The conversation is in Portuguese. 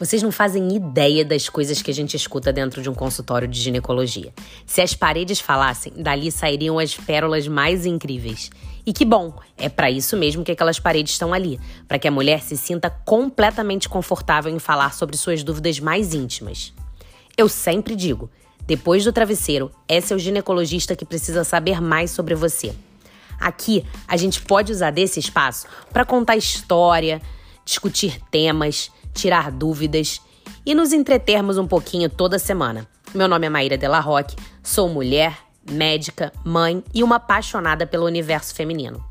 Vocês não fazem ideia das coisas que a gente escuta dentro de um consultório de ginecologia. Se as paredes falassem, dali sairiam as pérolas mais incríveis. E que bom, é para isso mesmo que aquelas paredes estão ali, para que a mulher se sinta completamente confortável em falar sobre suas dúvidas mais íntimas. Eu sempre digo, depois do travesseiro, é seu ginecologista que precisa saber mais sobre você. Aqui, a gente pode usar desse espaço para contar história, discutir temas, tirar dúvidas e nos entretermos um pouquinho toda semana. Meu nome é Maíra Della Roque, sou mulher, médica, mãe e uma apaixonada pelo universo feminino.